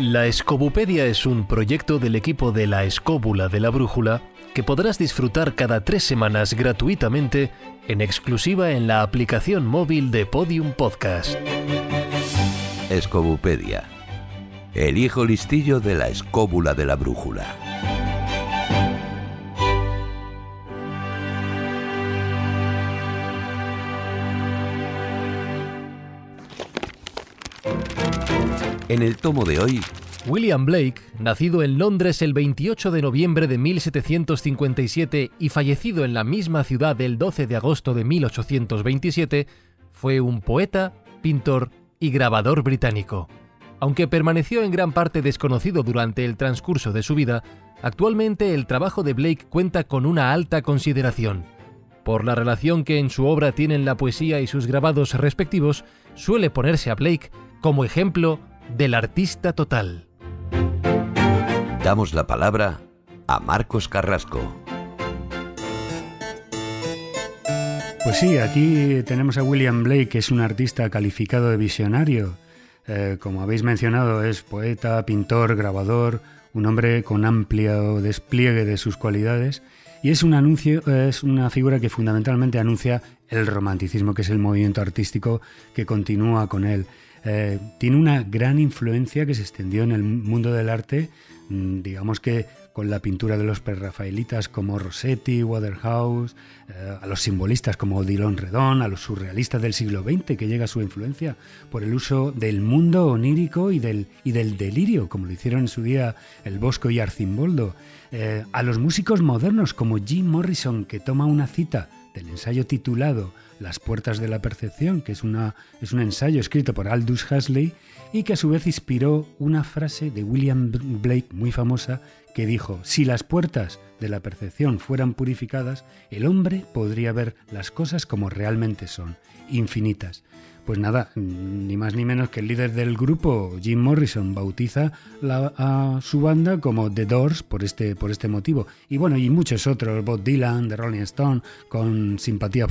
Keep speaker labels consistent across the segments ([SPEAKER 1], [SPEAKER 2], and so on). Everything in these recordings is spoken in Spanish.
[SPEAKER 1] La Escobupedia es un proyecto del equipo de la Escóbula de la Brújula que podrás disfrutar cada tres semanas gratuitamente en exclusiva en la aplicación móvil de Podium Podcast.
[SPEAKER 2] Escobupedia. El hijo listillo de la Escóbula de la Brújula. En el tomo de hoy,
[SPEAKER 1] William Blake, nacido en Londres el 28 de noviembre de 1757 y fallecido en la misma ciudad el 12 de agosto de 1827, fue un poeta, pintor y grabador británico. Aunque permaneció en gran parte desconocido durante el transcurso de su vida, actualmente el trabajo de Blake cuenta con una alta consideración. Por la relación que en su obra tienen la poesía y sus grabados respectivos, suele ponerse a Blake como ejemplo del artista total.
[SPEAKER 2] damos la palabra a Marcos Carrasco.
[SPEAKER 3] Pues sí, aquí tenemos a William Blake, que es un artista calificado de visionario. Eh, como habéis mencionado, es poeta, pintor, grabador, un hombre con amplio despliegue de sus cualidades y es un anuncio, es una figura que fundamentalmente anuncia el romanticismo, que es el movimiento artístico que continúa con él. Eh, tiene una gran influencia que se extendió en el mundo del arte, mm, digamos que con la pintura de los prerrafaelitas como Rossetti, Waterhouse, eh, a los simbolistas como Odilon Redón, a los surrealistas del siglo XX, que llega su influencia por el uso del mundo onírico y del, y del delirio, como lo hicieron en su día el Bosco y Arcimboldo, eh, a los músicos modernos como Jim Morrison, que toma una cita del ensayo titulado Las puertas de la percepción, que es, una, es un ensayo escrito por Aldous Huxley y que a su vez inspiró una frase de William Blake muy famosa que dijo, si las puertas de la percepción fueran purificadas, el hombre podría ver las cosas como realmente son, infinitas. Pues nada, ni más ni menos que el líder del grupo, Jim Morrison, bautiza a su banda como The Doors por este, por este motivo. Y bueno, y muchos otros, Bob Dylan, The Rolling Stone, con simpatía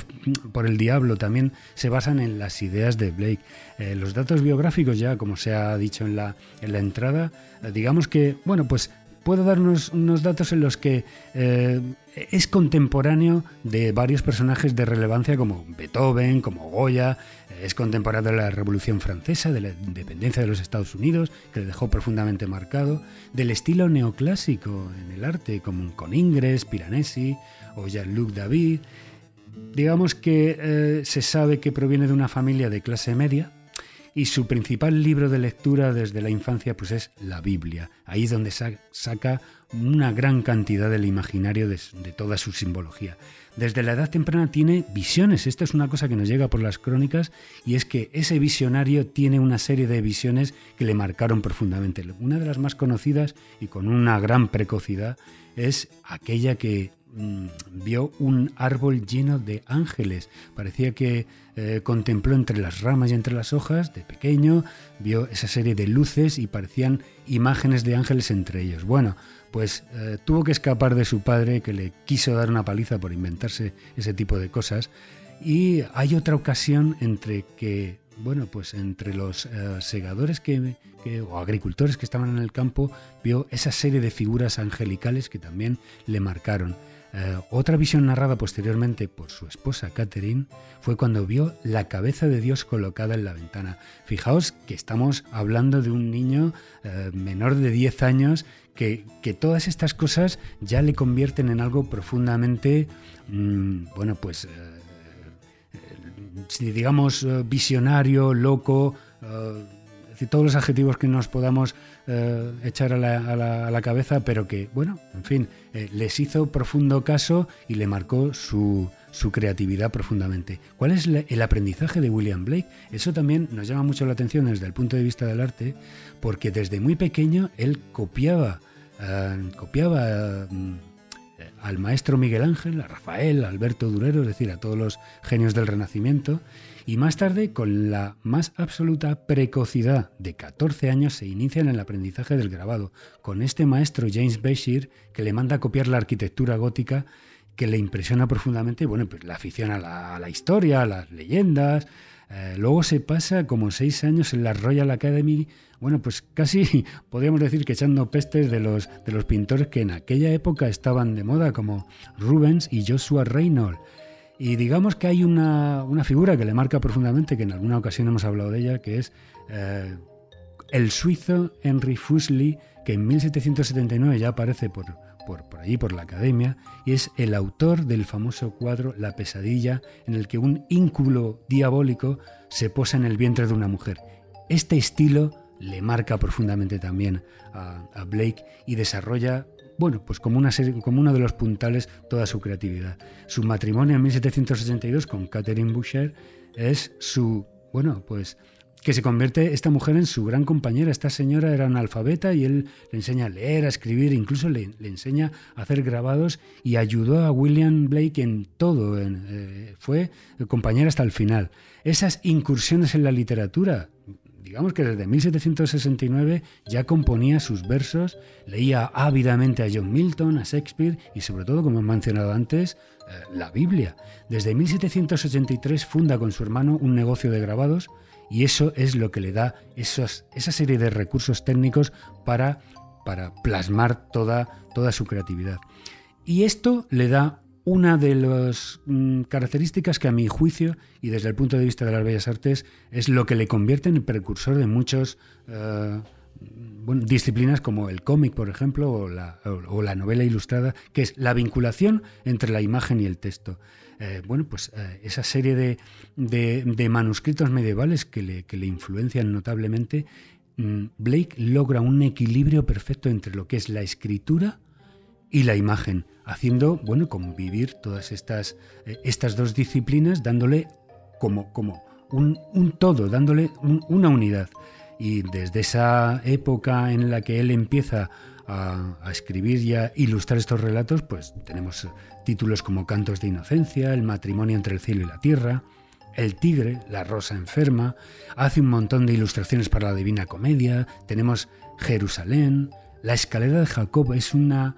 [SPEAKER 3] por el diablo, también se basan en las ideas de Blake. Eh, los datos biográficos ya, como se ha dicho en la, en la entrada, eh, digamos que, bueno, pues puedo darnos unos datos en los que eh, es contemporáneo de varios personajes de relevancia como Beethoven, como Goya, es contemporáneo de la Revolución Francesa, de la independencia de los Estados Unidos, que le dejó profundamente marcado, del estilo neoclásico en el arte, como con Ingres, Piranesi o Jean-Luc David. Digamos que eh, se sabe que proviene de una familia de clase media, y su principal libro de lectura desde la infancia pues es la Biblia. Ahí es donde saca una gran cantidad del imaginario de, toda su simbología. Desde la edad temprana tiene visiones. Esto es una cosa que nos llega por las crónicas y es que ese visionario tiene una serie de visiones que le marcaron profundamente. Una de las más conocidas y con una gran precocidad es aquella que Mm, vio un árbol lleno de ángeles. Parecía que eh, contempló entre las ramas y entre las hojas, de pequeño, vio esa serie de luces y parecían imágenes de ángeles entre ellos. Bueno, pues eh, tuvo que escapar de su padre, que le quiso dar una paliza por inventarse ese tipo de cosas. Y hay otra ocasión entre que, bueno, pues entre los eh, segadores que, o agricultores que estaban en el campo, vio esa serie de figuras angelicales que también le marcaron. Eh, otra visión narrada posteriormente por su esposa Catherine fue cuando vio la cabeza de Dios colocada en la ventana. Fijaos que estamos hablando de un niño eh, menor de 10 años que, todas estas cosas ya le convierten en algo profundamente, mm, bueno, pues, eh, digamos, visionario, loco todos los adjetivos que nos podamos echar a la, cabeza, pero que, bueno, en fin, eh, les hizo profundo caso y le marcó su, creatividad profundamente. ¿Cuál es el aprendizaje de William Blake? Eso también nos llama mucho la atención desde el punto de vista del arte, porque desde muy pequeño él copiaba, eh, copiaba mm, al maestro Miguel Ángel, a Rafael, a Alberto Durero, es decir, a todos los genios del Renacimiento, y más tarde, con la más absoluta precocidad de 14 años, se inicia en el aprendizaje del grabado, con este maestro James Bashir que le manda a copiar la arquitectura gótica que le impresiona profundamente, bueno, pues la afición a la, historia, a las leyendas. Eh, luego se pasa como seis años en la Royal Academy, bueno, pues casi podríamos decir que echando pestes de los, de los pintores que en aquella época estaban de moda, como Rubens y Joshua Reynolds. Y digamos que hay una, figura que le marca profundamente, que en alguna ocasión hemos hablado de ella, que es eh, el suizo Henry Fuseli, que en 1779 ya aparece por, por, allí, por la academia, y es el autor del famoso cuadro La pesadilla, en el que un ínculo diabólico se posa en el vientre de una mujer. Este estilo le marca profundamente también a, a Blake y desarrolla bueno, pues como, una como uno de los puntales toda su creatividad. Su matrimonio en 1782 con Catherine Boucher es su, bueno, pues que se convierte esta mujer en su gran compañera. Esta señora era analfabeta y él le enseña a leer, a escribir, incluso le, enseña a hacer grabados y ayudó a William Blake en todo. Eh, fue compañera hasta el final. Esas incursiones en la literatura, digamos que desde 1769 ya componía sus versos, leía ávidamente a John Milton, a Shakespeare y sobre todo, como he mencionado antes, eh, la Biblia. Desde 1783 funda con su hermano un negocio de grabados y eso es lo que le da esa serie de recursos técnicos para, para plasmar toda, toda su creatividad. Y esto le da una de las mm, características que a mi juicio y desde el punto de vista de las bellas artes es lo que le convierte en el precursor de muchas disciplinas como el cómic, por ejemplo, o la, novela ilustrada, que es la vinculación entre la imagen y el texto. Eh, bueno, pues eh, esa serie de, manuscritos medievales que le, que le influencian notablemente, mm, Blake logra un equilibrio perfecto entre lo que es la escritura y la imagen haciendo, bueno, convivir todas estas, eh, estas dos disciplinas, dándole como, como un, todo, dándole una unidad. Y desde esa época en la que él empieza a, escribir y a ilustrar estos relatos, pues tenemos títulos como Cantos de Inocencia, El matrimonio entre el cielo y la tierra, El tigre, La rosa enferma, hace un montón de ilustraciones para la Divina Comedia, tenemos Jerusalén, La escalera de Jacob es una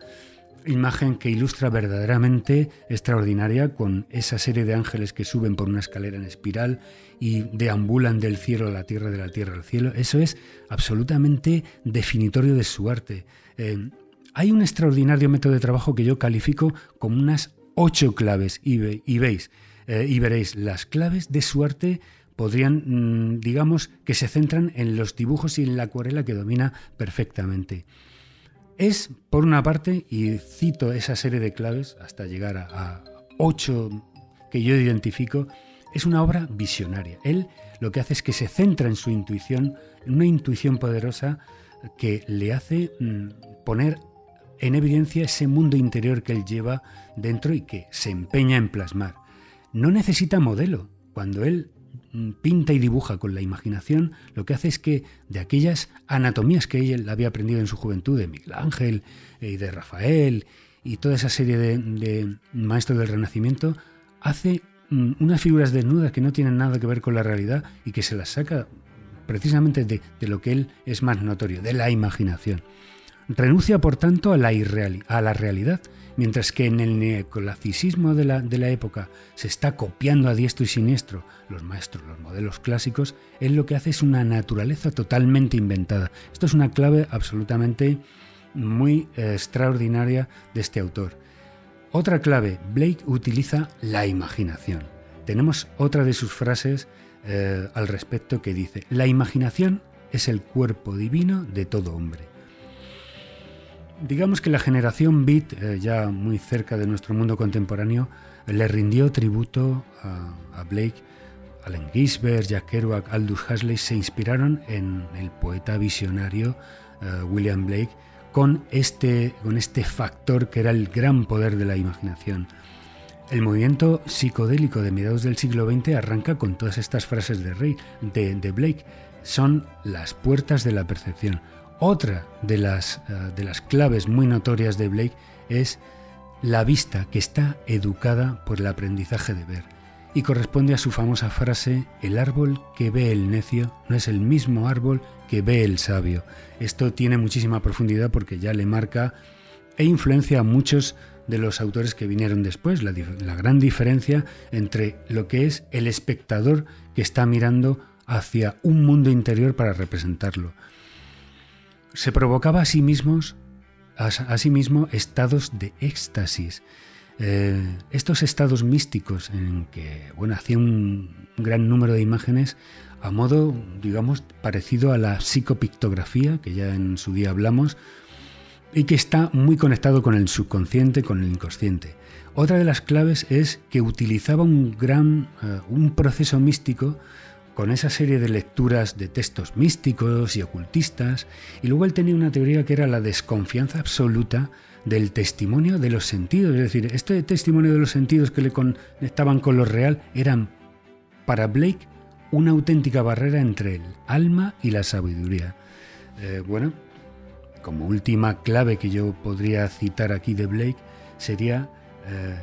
[SPEAKER 3] imagen que ilustra verdaderamente extraordinaria con esa serie de ángeles que suben por una escalera en espiral y deambulan del cielo a la tierra, de la tierra al cielo. Eso es absolutamente definitorio de su arte. Eh, hay un extraordinario método de trabajo que yo califico como unas ocho claves y, veis, eh, y veréis, las claves de su arte podrían, mm, digamos, que se centran en los dibujos y en la acuarela que domina perfectamente. Es, por una parte, y cito esa serie de claves hasta llegar a, ocho que yo identifico, es una obra visionaria. Él lo que hace es que se centra en su intuición, una intuición poderosa que le hace mm, poner en evidencia ese mundo interior que él lleva dentro y que se empeña en plasmar. No necesita modelo. Cuando él pinta y dibuja con la imaginación, lo que hace es que de aquellas anatomías que él había aprendido en su juventud, de Miguel Ángel y de Rafael y toda esa serie de, maestros del Renacimiento, hace mm, unas figuras desnudas que no tienen nada que ver con la realidad y que se las saca precisamente de, lo que él es más notorio, de la imaginación. Renuncia, por tanto, a la, a la realidad Mientras que en el neoclasicismo de la, época se está copiando a diestro y siniestro los maestros, los modelos clásicos, él lo que hace es una naturaleza totalmente inventada. Esto es una clave absolutamente muy eh, extraordinaria de este autor. Otra clave, Blake utiliza la imaginación. Tenemos otra de sus frases eh, al respecto que dice, la imaginación es el cuerpo divino de todo hombre. Digamos que la generación Beat, eh, ya muy cerca de nuestro mundo contemporáneo, le rindió tributo a, Blake. Allen Ginsberg, Jack Kerouac, Aldous Huxley se inspiraron en el poeta visionario eh, William Blake con este, con este factor que era el gran poder de la imaginación. El movimiento psicodélico de mediados del siglo XX arranca con todas estas frases de, Rey, de Blake. Son las puertas de la percepción. Otra de las, eh, de las claves muy notorias de Blake es la vista que está educada por el aprendizaje de ver y corresponde a su famosa frase, el árbol que ve el necio no es el mismo árbol que ve el sabio. Esto tiene muchísima profundidad porque ya le marca e influencia a muchos de los autores que vinieron después, la, la gran diferencia entre lo que es el espectador que está mirando hacia un mundo interior para representarlo. Se provocaba a sí, mismos, a, sí mismo estados de éxtasis. Eh, estos estados místicos en que bueno, hacía un gran número de imágenes a modo, digamos, parecido a la psicopictografía, que ya en su día hablamos, y que está muy conectado con el subconsciente, con el inconsciente. Otra de las claves es que utilizaba un gran, eh, un proceso místico con esa serie de lecturas de textos místicos y ocultistas, y luego él tenía una teoría que era la desconfianza absoluta del testimonio de los sentidos, es decir, este testimonio de los sentidos que le conectaban con lo real eran para Blake una auténtica barrera entre el alma y la sabiduría. Eh, bueno, como última clave que yo podría citar aquí de Blake sería eh,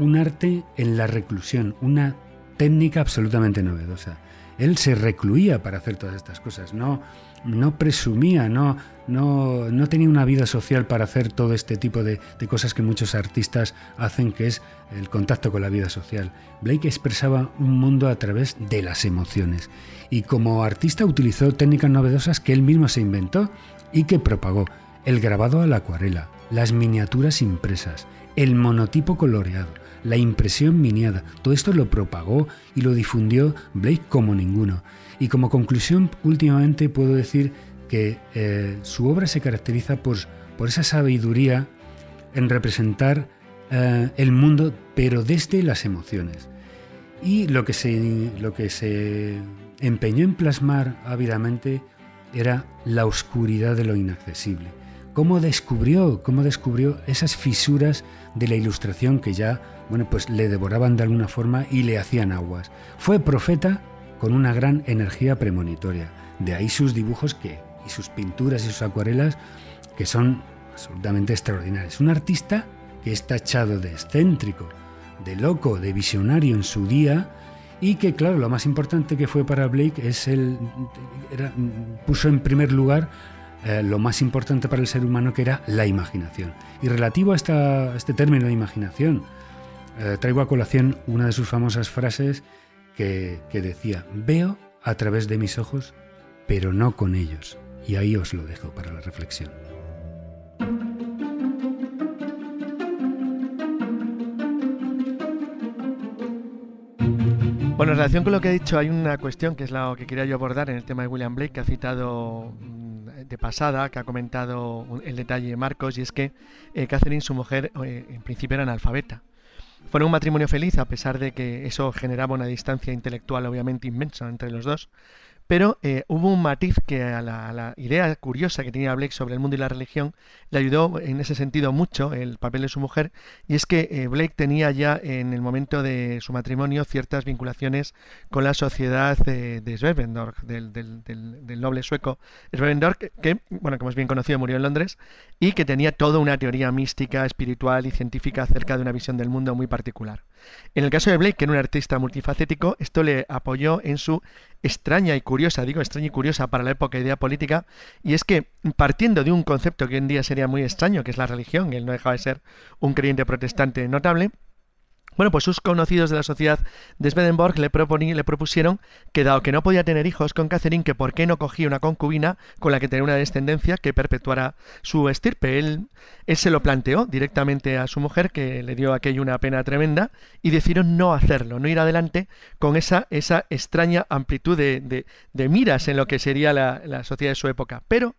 [SPEAKER 3] un arte en la reclusión, una técnica absolutamente novedosa. Él se recluía para hacer todas estas cosas, no, no presumía, no, no, no tenía una vida social para hacer todo este tipo de, de, cosas que muchos artistas hacen, que es el contacto con la vida social. Blake expresaba un mundo a través de las emociones y como artista utilizó técnicas novedosas que él mismo se inventó y que propagó. El grabado a la acuarela, las miniaturas impresas, el monotipo coloreado, la impresión miniada. Todo esto lo propagó y lo difundió Blake como ninguno. Y como conclusión, últimamente puedo decir que eh, su obra se caracteriza por, por, esa sabiduría en representar eh, el mundo, pero desde las emociones. Y lo que, se, lo que se empeñó en plasmar ávidamente era la oscuridad de lo inaccesible. ¿Cómo descubrió, cómo descubrió esas fisuras de la ilustración que ya bueno, pues le devoraban de alguna forma y le hacían aguas. Fue profeta con una gran energía premonitoria. De ahí sus dibujos que, y sus pinturas y sus acuarelas que son absolutamente extraordinarios. Un artista que está echado de excéntrico, de loco, de visionario en su día y que, claro, lo más importante que fue para Blake es el. puso en primer lugar eh, lo más importante para el ser humano que era la imaginación. Y relativo a este término de imaginación, eh, traigo a colación una de sus famosas frases que, que decía, veo a través de mis ojos, pero no con ellos. Y ahí os lo dejo para la reflexión.
[SPEAKER 4] Bueno, en relación con lo que ha dicho, hay una cuestión que es la que quería yo abordar en el tema de William Blake, que ha citado mm, de pasada, que ha comentado el detalle Marcos, y es que eh, Catherine, su mujer, eh, en principio era analfabeta. Fueron un matrimonio feliz a pesar de que eso generaba una distancia intelectual obviamente inmensa entre los dos, pero eh, hubo un matiz que a la, idea curiosa que tenía Blake sobre el mundo y la religión le ayudó en ese sentido mucho el papel de su mujer, y es que eh, Blake tenía ya en el momento de su matrimonio ciertas vinculaciones con la sociedad de, de del, noble sueco Svevendorf, que, bueno, como es bien conocido, murió en Londres, y que tenía toda una teoría mística, espiritual y científica acerca de una visión del mundo muy particular. En el caso de Blake, que era un artista multifacético, esto le apoyó en su extraña y curiosa, digo extraña y curiosa para la época idea política, y es que partiendo de un concepto que hoy en día sería muy extraño, que es la religión, él no dejaba de ser un creyente protestante notable, bueno, pues sus conocidos de la sociedad de Swedenborg le, propusieron que dado que no podía tener hijos con Catherine, que por qué no cogía una concubina con la que tenía una descendencia que perpetuara su estirpe. Él, él se lo planteó directamente a su mujer, que le dio aquello una pena tremenda, y decidieron no hacerlo, no ir adelante con esa, esa extraña amplitud de, miras en lo que sería la sociedad de su época. Pero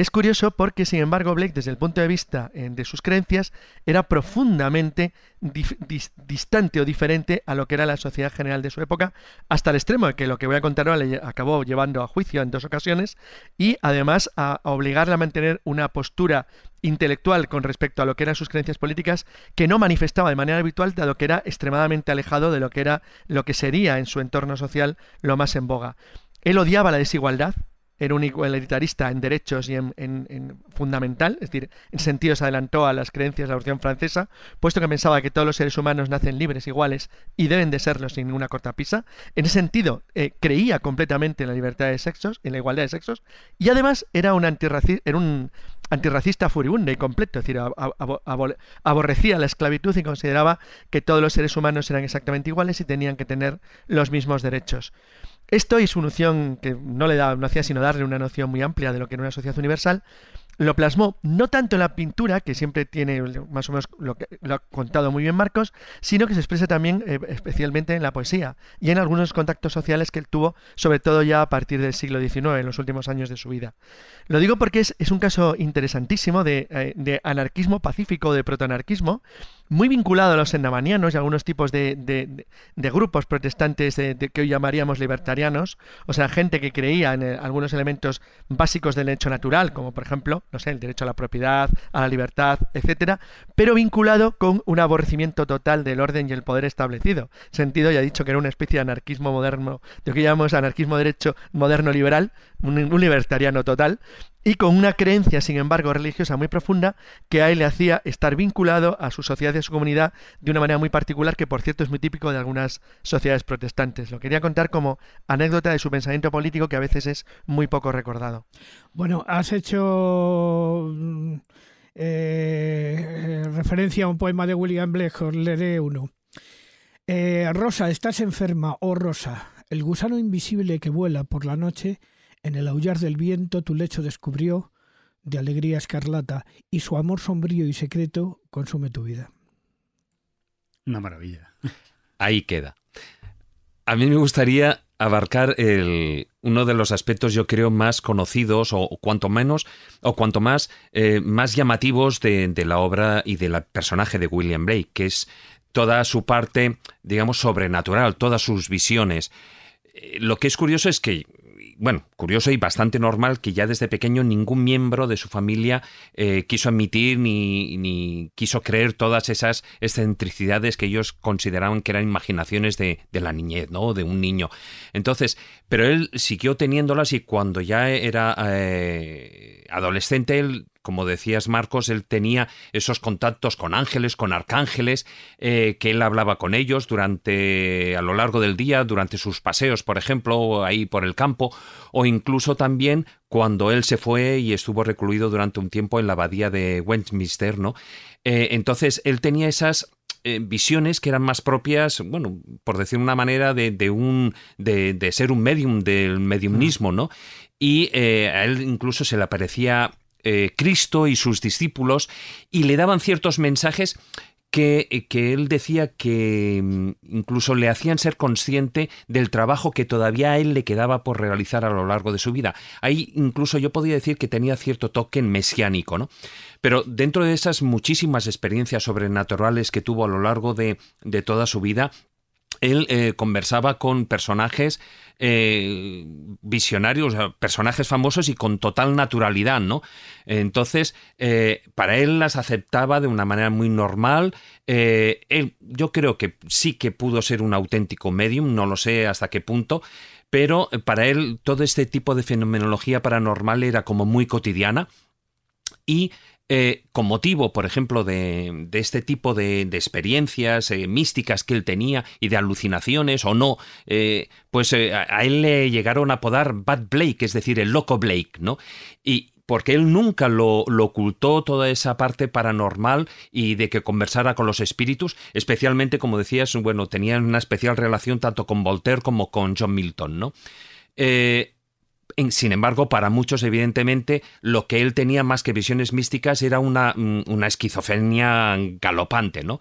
[SPEAKER 4] es curioso porque, sin embargo, Blake, desde el punto de vista eh, de sus creencias, era profundamente distante o diferente a lo que era la sociedad general de su época, hasta el extremo de que lo que voy a contar ahora le acabó llevando a juicio en dos ocasiones y además a, a obligarle a mantener una postura intelectual con respecto a lo que eran sus creencias políticas que no manifestaba de manera habitual dado que era extremadamente alejado de lo que era lo que sería en su entorno social lo más en boga. Él odiaba la desigualdad, era un igualitarista en derechos y en, fundamental, es decir, en sentido se adelantó a las creencias de la Revolución Francesa, puesto que pensaba que todos los seres humanos nacen libres, iguales y deben de serlo sin ninguna cortapisa. En ese sentido, eh, creía completamente en la libertad de sexos, en la igualdad de sexos, y además era un era un antirracista furibunda y completo, es decir, aborrecía la esclavitud y consideraba que todos los seres humanos eran exactamente iguales y tenían que tener los mismos derechos. Esto y su noción, que no le da, no hacía sino darle una noción muy amplia de lo que era una sociedad universal, lo plasmó no tanto en la pintura, que siempre tiene más o menos lo que lo ha contado muy bien Marcos, sino que se expresa también eh, especialmente en la poesía y en algunos contactos sociales que él tuvo, sobre todo ya a partir del siglo XIX, en los últimos años de su vida. Lo digo porque es, un caso interesantísimo de, eh, de anarquismo pacífico, de protoanarquismo, muy vinculado a los endamanianos y a algunos tipos de, grupos protestantes que hoy llamaríamos libertarianos, o sea, gente que creía en eh, algunos elementos básicos del derecho natural, como por ejemplo, no sé, el derecho a la propiedad, a la libertad, etcétera, pero vinculado con un aborrecimiento total del orden y el poder establecido. Sentido, ya he dicho que era una especie de anarquismo moderno, de lo que llamamos anarquismo derecho moderno liberal, un libertariano total, y con una creencia, sin embargo, religiosa muy profunda que a él le hacía estar vinculado a su sociedad y a su comunidad de una manera muy particular, que por cierto es muy típico de algunas sociedades protestantes. Lo quería contar como anécdota de su pensamiento político que a veces es muy poco recordado.
[SPEAKER 5] Bueno, has hecho mm, eh, referencia a un poema de William Blake, os leeré uno. Eh, Rosa, estás enferma, oh Rosa, el gusano invisible que vuela por la noche en el aullar del viento tu lecho descubrió de alegría escarlata y su amor sombrío y secreto consume tu vida.
[SPEAKER 3] Una maravilla.
[SPEAKER 6] Ahí queda. A mí me gustaría abarcar el, uno de los aspectos, yo creo, más conocidos o, cuanto menos o cuanto más eh, más llamativos de, de, la obra y del personaje de William Blake, que es toda su parte, digamos, sobrenatural, todas sus visiones. Eh, lo que es curioso es que bueno, curioso y bastante normal que ya desde pequeño ningún miembro de su familia eh, quiso admitir ni, ni, quiso creer todas esas excentricidades que ellos consideraban que eran imaginaciones de, la niñez, ¿no? De un niño. Entonces, pero él siguió teniéndolas y cuando ya era eh, adolescente, él como decías Marcos, él tenía esos contactos con ángeles, con arcángeles, eh, que él hablaba con ellos durante a lo largo del día, durante sus paseos, por ejemplo, ahí por el campo, o incluso también cuando él se fue y estuvo recluido durante un tiempo en la abadía de Westminster, ¿no? Eh, entonces él tenía esas eh, visiones que eran más propias, bueno, por decir una manera, de, un de, de, ser un medium, del mediumnismo, ¿no? Y a él incluso se le aparecía eh, Cristo y sus discípulos y le daban ciertos mensajes que, eh, que, él decía que mm, incluso le hacían ser consciente del trabajo que todavía a él le quedaba por realizar a lo largo de su vida. Ahí incluso yo podría decir que tenía cierto toque mesiánico, ¿no? Pero dentro de esas muchísimas experiencias sobrenaturales que tuvo a lo largo de, de toda su vida, él eh, conversaba con personajes eh, visionarios, personajes famosos y con total naturalidad, ¿no? Entonces, eh, para él las aceptaba de una manera muy normal. yo creo que sí que pudo ser un auténtico medium, no lo sé hasta qué punto, pero para él todo este tipo de fenomenología paranormal era como muy cotidiana y eh, con motivo, por ejemplo, de, este tipo de, experiencias eh, místicas que él tenía y de alucinaciones o no, eh, pues a él le llegaron a apodar Bad Blake, es decir, el loco Blake, ¿no? Y porque él nunca lo, ocultó toda esa parte paranormal y de que conversara con los espíritus, especialmente, como decías, bueno, tenía una especial relación tanto con Voltaire como con John Milton, ¿no? Sin embargo, para muchos, evidentemente, lo que él tenía más que visiones místicas era una, mm, una esquizofrenia galopante, ¿no?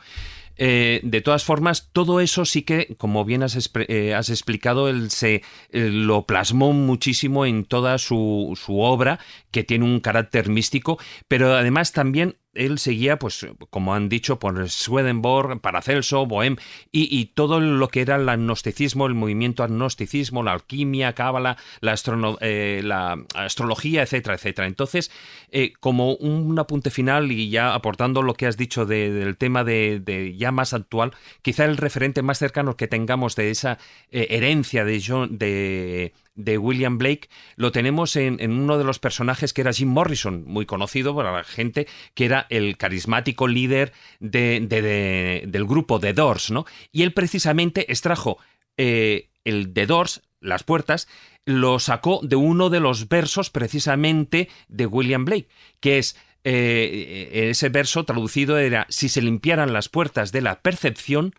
[SPEAKER 6] Eh, de todas formas, todo eso sí que, como bien has, eh, explicado, él se eh, lo plasmó muchísimo en toda su, su, obra, que tiene un carácter místico, pero además también él seguía, pues, como han dicho, por Swedenborg, Paracelso, Bohem y, todo lo que era el agnosticismo, el movimiento agnosticismo, la alquimia, cábala, la, eh, la, astrología, etcétera, etcétera. Entonces, eh, como un apunte final y ya aportando lo que has dicho del tema de, ya más actual, quizá el referente más cercano que tengamos de esa eh, herencia de, John, de de William Blake lo tenemos en, uno de los personajes que era Jim Morrison, muy conocido para la gente, que era el carismático líder de, del grupo The Doors, ¿no? Y él precisamente extrajo eh, el The Doors, las puertas, lo sacó de uno de los versos precisamente de William Blake, que es eh, ese verso traducido era, si se limpiaran las puertas de la percepción,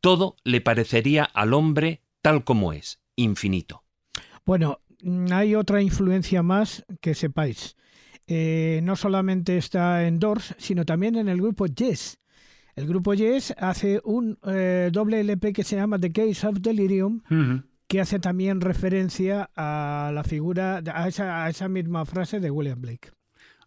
[SPEAKER 6] todo le parecería al hombre tal como es, infinito.
[SPEAKER 5] Bueno, hay otra influencia más que sepáis. Eh, no solamente está en Doors, sino también en el grupo Yes. El grupo Yes hace un eh, doble LP que se llama The Case of Delirium, que hace también referencia a la figura, a esa, a esa misma frase de William Blake.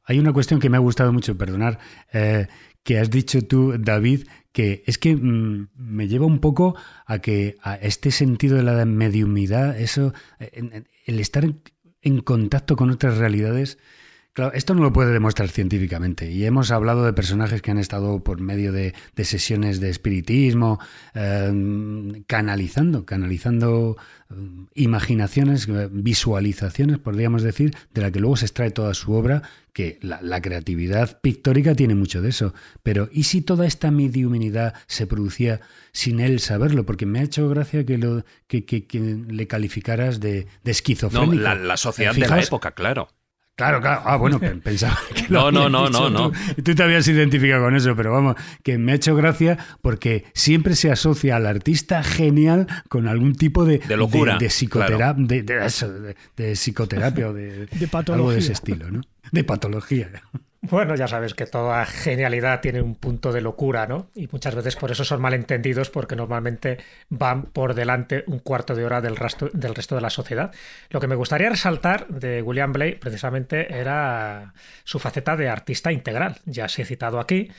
[SPEAKER 3] Hay una cuestión que me ha gustado mucho, perdonar, eh, que has dicho tú, David, que es que mm, me lleva un poco a que a este sentido de la mediumidad, eso, el estar en contacto con otras realidades, Claro, esto no lo puede demostrar científicamente y hemos hablado de personajes que han estado por medio de, sesiones de espiritismo, em, canalizando, canalizando em, imaginaciones, eh, visualizaciones, podríamos decir, de la que luego se extrae toda su obra, que la, creatividad pictórica tiene mucho de eso. Pero ¿y si toda esta mediuminidad se producía sin él saberlo? Porque me ha hecho gracia que, lo, que, le calificaras de, de esquizofrénico.
[SPEAKER 6] No, la, sociedad de la época, claro.
[SPEAKER 3] Claro, claro. Ah, bueno, pensaba que
[SPEAKER 6] No, no, no, no, no.
[SPEAKER 3] Tú, te habías identificado con eso, pero vamos, que me ha hecho gracia porque siempre se asocia al artista genial con algún tipo de,
[SPEAKER 6] de locura.
[SPEAKER 3] De, psicoterapia, de, de, psicoterapia o de,
[SPEAKER 5] de patología.
[SPEAKER 3] algo de ese estilo, ¿no? De patología.
[SPEAKER 7] Bueno, ya sabes que toda genialidad tiene un punto de locura, ¿no? Y muchas veces por eso son malentendidos porque normalmente van por delante un cuarto de hora del resto, del resto de la sociedad. Lo que me gustaría resaltar de William Blake precisamente era su faceta de artista integral. Ya se he citado aquí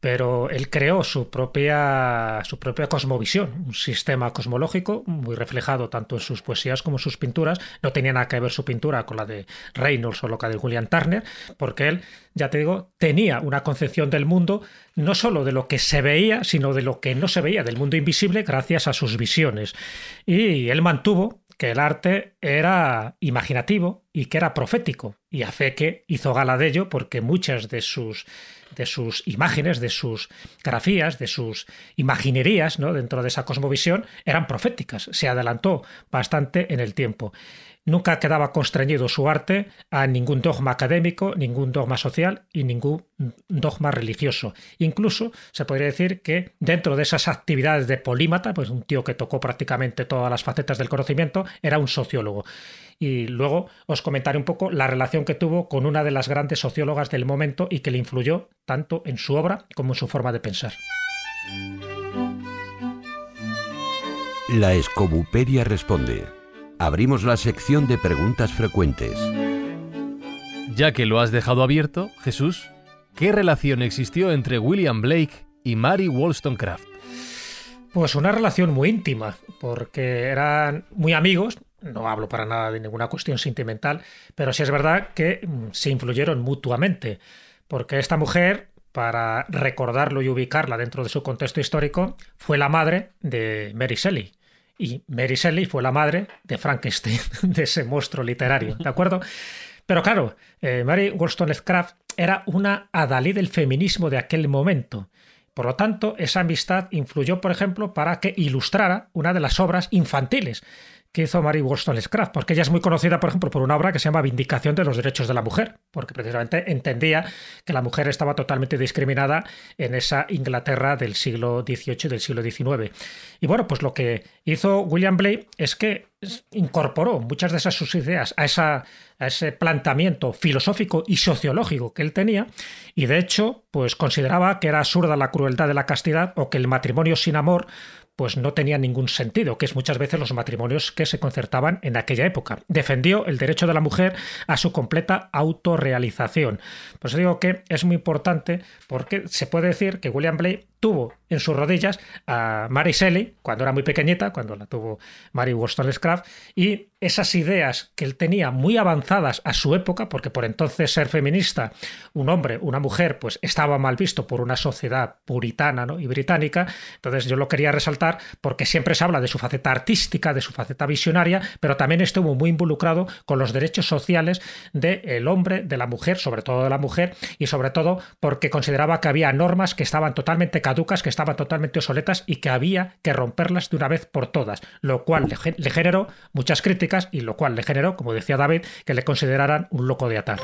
[SPEAKER 7] pero él creó su propia, su propia cosmovisión, un sistema cosmológico muy reflejado tanto en sus poesías como en sus pinturas. No tenía nada que ver su pintura con la de Reynolds o la de William Turner, porque él, ya te digo, tenía una concepción del mundo no solo de lo que se veía, sino de lo que no se veía, del mundo invisible, gracias a sus visiones. Y él mantuvo que el arte era imaginativo y que era profético, y a fe que hizo gala de ello porque muchas de sus de sus imágenes, de sus grafías, de sus imaginerías, ¿no? dentro de esa cosmovisión, eran proféticas. Se adelantó bastante en el tiempo. Nunca quedaba constreñido su arte a ningún dogma académico, ningún dogma social y ningún dogma religioso. Incluso se podría decir que dentro de esas actividades de polímata, pues un tío que tocó prácticamente todas las facetas del conocimiento, era un sociólogo y luego os comentaré un poco la relación que tuvo con una de las grandes sociólogas del momento y que le influyó tanto en su obra como en su forma de pensar.
[SPEAKER 2] La Escobuperia responde. Abrimos la sección de preguntas frecuentes.
[SPEAKER 1] Ya que lo has dejado abierto, Jesús, ¿qué relación existió entre William Blake y Mary Wollstonecraft?
[SPEAKER 7] Pues una relación muy íntima, porque eran muy amigos, no hablo para nada de ninguna cuestión sentimental, pero sí es verdad que mm, se influyeron mutuamente, porque esta mujer, para recordarlo y ubicarla dentro de su contexto histórico, fue la madre de Mary Shelley. Y Mary Shelley fue la madre de Frankenstein, de ese monstruo literario, ¿de acuerdo? Pero claro, eh, Mary Wollstonecraft era una adalí del feminismo de aquel momento. Por lo tanto, esa amistad influyó, por ejemplo, para que ilustrara una de las obras infantiles que hizo Mary Wollstonecraft, porque ella es muy conocida, por ejemplo, por una obra que se llama Vindicación de los Derechos de la Mujer, porque precisamente entendía que la mujer estaba totalmente discriminada en esa Inglaterra del siglo XVIII y del siglo XIX. Y bueno, pues lo que hizo William Blake es que incorporó muchas de esas sus ideas a, esa, a ese planteamiento filosófico y sociológico que él tenía, y de hecho, pues consideraba que era absurda la crueldad de la castidad o que el matrimonio sin amor pues no tenía ningún sentido, que es muchas veces los matrimonios que se concertaban en aquella época. Defendió el derecho de la mujer a su completa autorrealización. Por eso digo que es muy importante porque se puede decir que William Blake tuvo en sus rodillas a Mary Shelley cuando era muy pequeñita, cuando la tuvo Mary Wollstonecraft, y esas ideas que él tenía muy avanzadas a su época, porque por entonces ser feminista, un hombre, una mujer, pues estaba mal visto por una sociedad puritana y británica. Entonces yo lo quería resaltar porque siempre se habla de su faceta artística, de su faceta visionaria, pero también estuvo muy involucrado con los derechos sociales del hombre, de la mujer, sobre todo de la mujer, y sobre todo porque consideraba que había normas que estaban totalmente caducas, que estaban totalmente obsoletas y que había que romperlas de una vez por todas, lo cual le generó muchas críticas y lo cual le generó, como decía David, que le consideraran un loco de atar.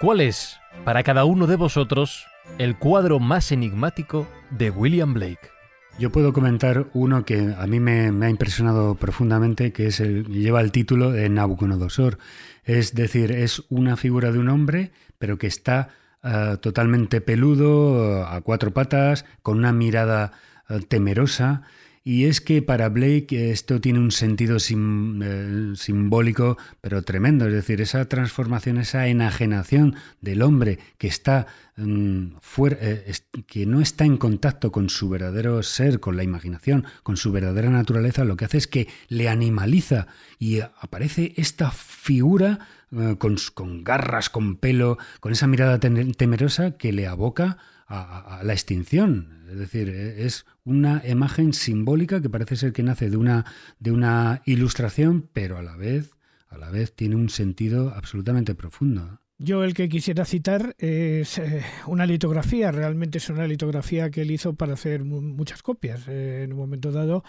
[SPEAKER 1] ¿Cuál es, para cada uno de vosotros, el cuadro más enigmático de William Blake?
[SPEAKER 3] Yo puedo comentar uno que a mí me, ha impresionado profundamente, que es el, lleva el título de Nabucodonosor. Es decir, es una figura de un hombre, pero que está eh, totalmente peludo, a cuatro patas, con una mirada eh, temerosa. Y es que para Blake esto tiene un sentido eh, simbólico, pero tremendo. Es decir, esa transformación, esa enajenación del hombre que está mm, eh, que no está en contacto con su verdadero ser, con la imaginación, con su verdadera naturaleza, lo que hace es que le animaliza y aparece esta figura eh, con, con, garras, con pelo, con esa mirada temerosa que le aboca a, la extinción. Es decir, e, es una imagen simbólica que parece ser que nace de una, de una ilustración, pero a la vez, a la vez tiene un sentido absolutamente profundo.
[SPEAKER 5] Yo el que quisiera citar es eh, una litografía, realmente es una litografía que él hizo para hacer muchas copias eh, en un momento dado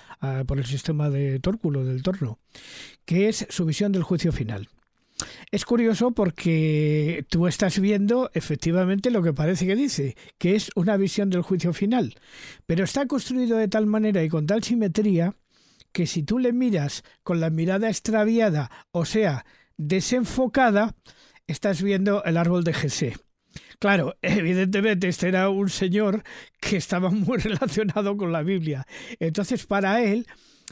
[SPEAKER 5] por el sistema de tórculo del torno, que es su visión del juicio final. Es curioso porque tú estás viendo efectivamente lo que parece que dice, que es una visión del juicio final, pero está construido de tal manera y con tal simetría que si tú le miras con la mirada extraviada, o sea, desenfocada, estás viendo el árbol de Jesé. Claro, evidentemente este era un señor que estaba muy relacionado con la Biblia. Entonces, para él,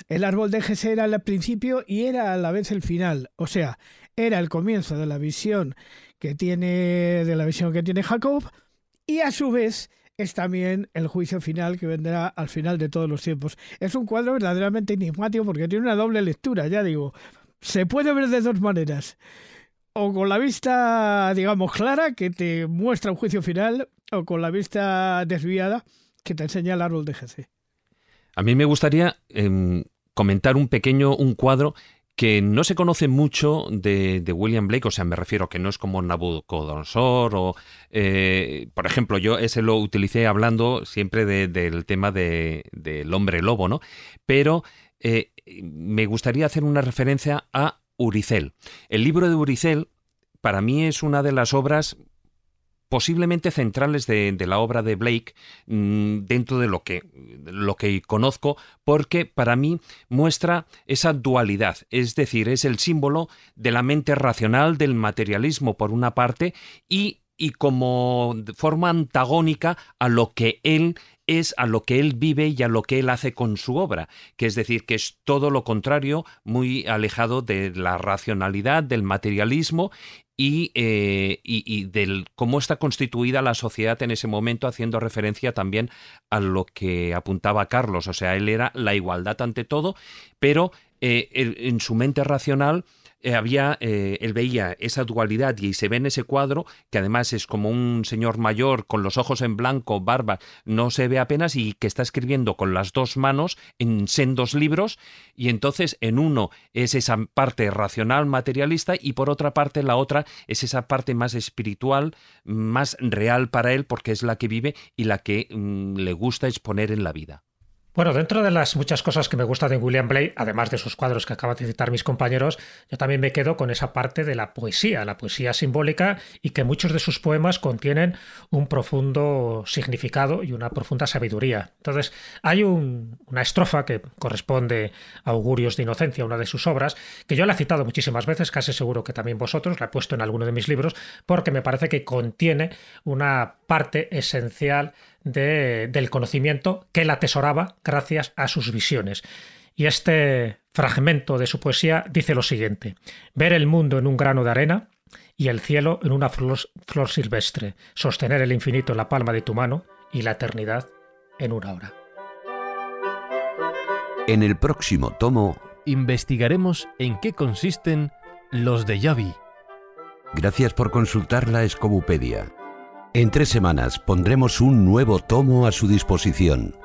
[SPEAKER 5] el árbol de Jesé era el principio y era a la vez el final. O sea, era el comienzo de la visión que tiene de la visión que tiene Jacob y a su vez es también el juicio final que vendrá al final de todos los tiempos. Es un cuadro verdaderamente enigmático porque tiene una doble lectura, ya digo. Se puede ver de dos maneras. O con la vista, digamos, clara, que te muestra un juicio final, o con la vista desviada, que te enseña el árbol de Jesse.
[SPEAKER 6] A mí me gustaría em, comentar un pequeño, un cuadro que no se conoce mucho de, William Blake, o sea, me refiero que no es como Nabucodonosor o, eh, por ejemplo, yo ese lo utilicé hablando siempre del tema del hombre lobo, ¿no? Pero eh, me gustaría hacer una referencia a Uricel. El libro de Uricel para mí es una de las obras posiblemente centrales de, la obra de Blake mm, dentro de lo que, lo que conozco, porque para mí muestra esa dualidad, es decir, es el símbolo de la mente racional, del materialismo por una parte, y y como forma antagónica a lo que él es, a lo que él vive y a lo que él hace con su obra, que es decir, que es todo lo contrario, muy alejado de la racionalidad, del materialismo y, eh, y, del cómo está constituida la sociedad en ese momento, haciendo referencia también a lo que apuntaba Carlos. O sea, él era la igualdad ante todo, pero eh, en su mente racional eh, había, eh, él veía esa dualidad y se ve en ese cuadro, que además es como un señor mayor con los ojos en blanco, barba, no se ve apenas y que está escribiendo con las dos manos en sendos libros y entonces en uno es esa parte racional, materialista y por otra parte la otra es esa parte más espiritual, más real para él porque es la que vive y la que mm, le gusta exponer en la vida.
[SPEAKER 7] Bueno, dentro de las muchas cosas que me gustan de William Blake, además de sus cuadros que acaban de citar mis compañeros, yo también me quedo con esa parte de la poesía, la poesía simbólica, y que muchos de sus poemas contienen un profundo significado y una profunda sabiduría. Entonces, hay una estrofa que corresponde a Augurios de Inocencia, una de sus obras, que yo la he citado muchísimas veces, casi seguro que también vosotros, la he puesto en alguno de mis libros, porque me parece que contiene una parte esencial del conocimiento que él atesoraba gracias a sus visiones. Y este fragmento de su poesía dice lo siguiente, ver el mundo en un grano de arena y el cielo en una flor, flor silvestre, sostener el infinito en la palma de tu mano y la eternidad en una hora.
[SPEAKER 2] En el próximo tomo
[SPEAKER 1] investigaremos en qué consisten los de Yavi.
[SPEAKER 2] Gracias por consultar la Escobupedia. En tres semanas pondremos un nuevo tomo a su disposición.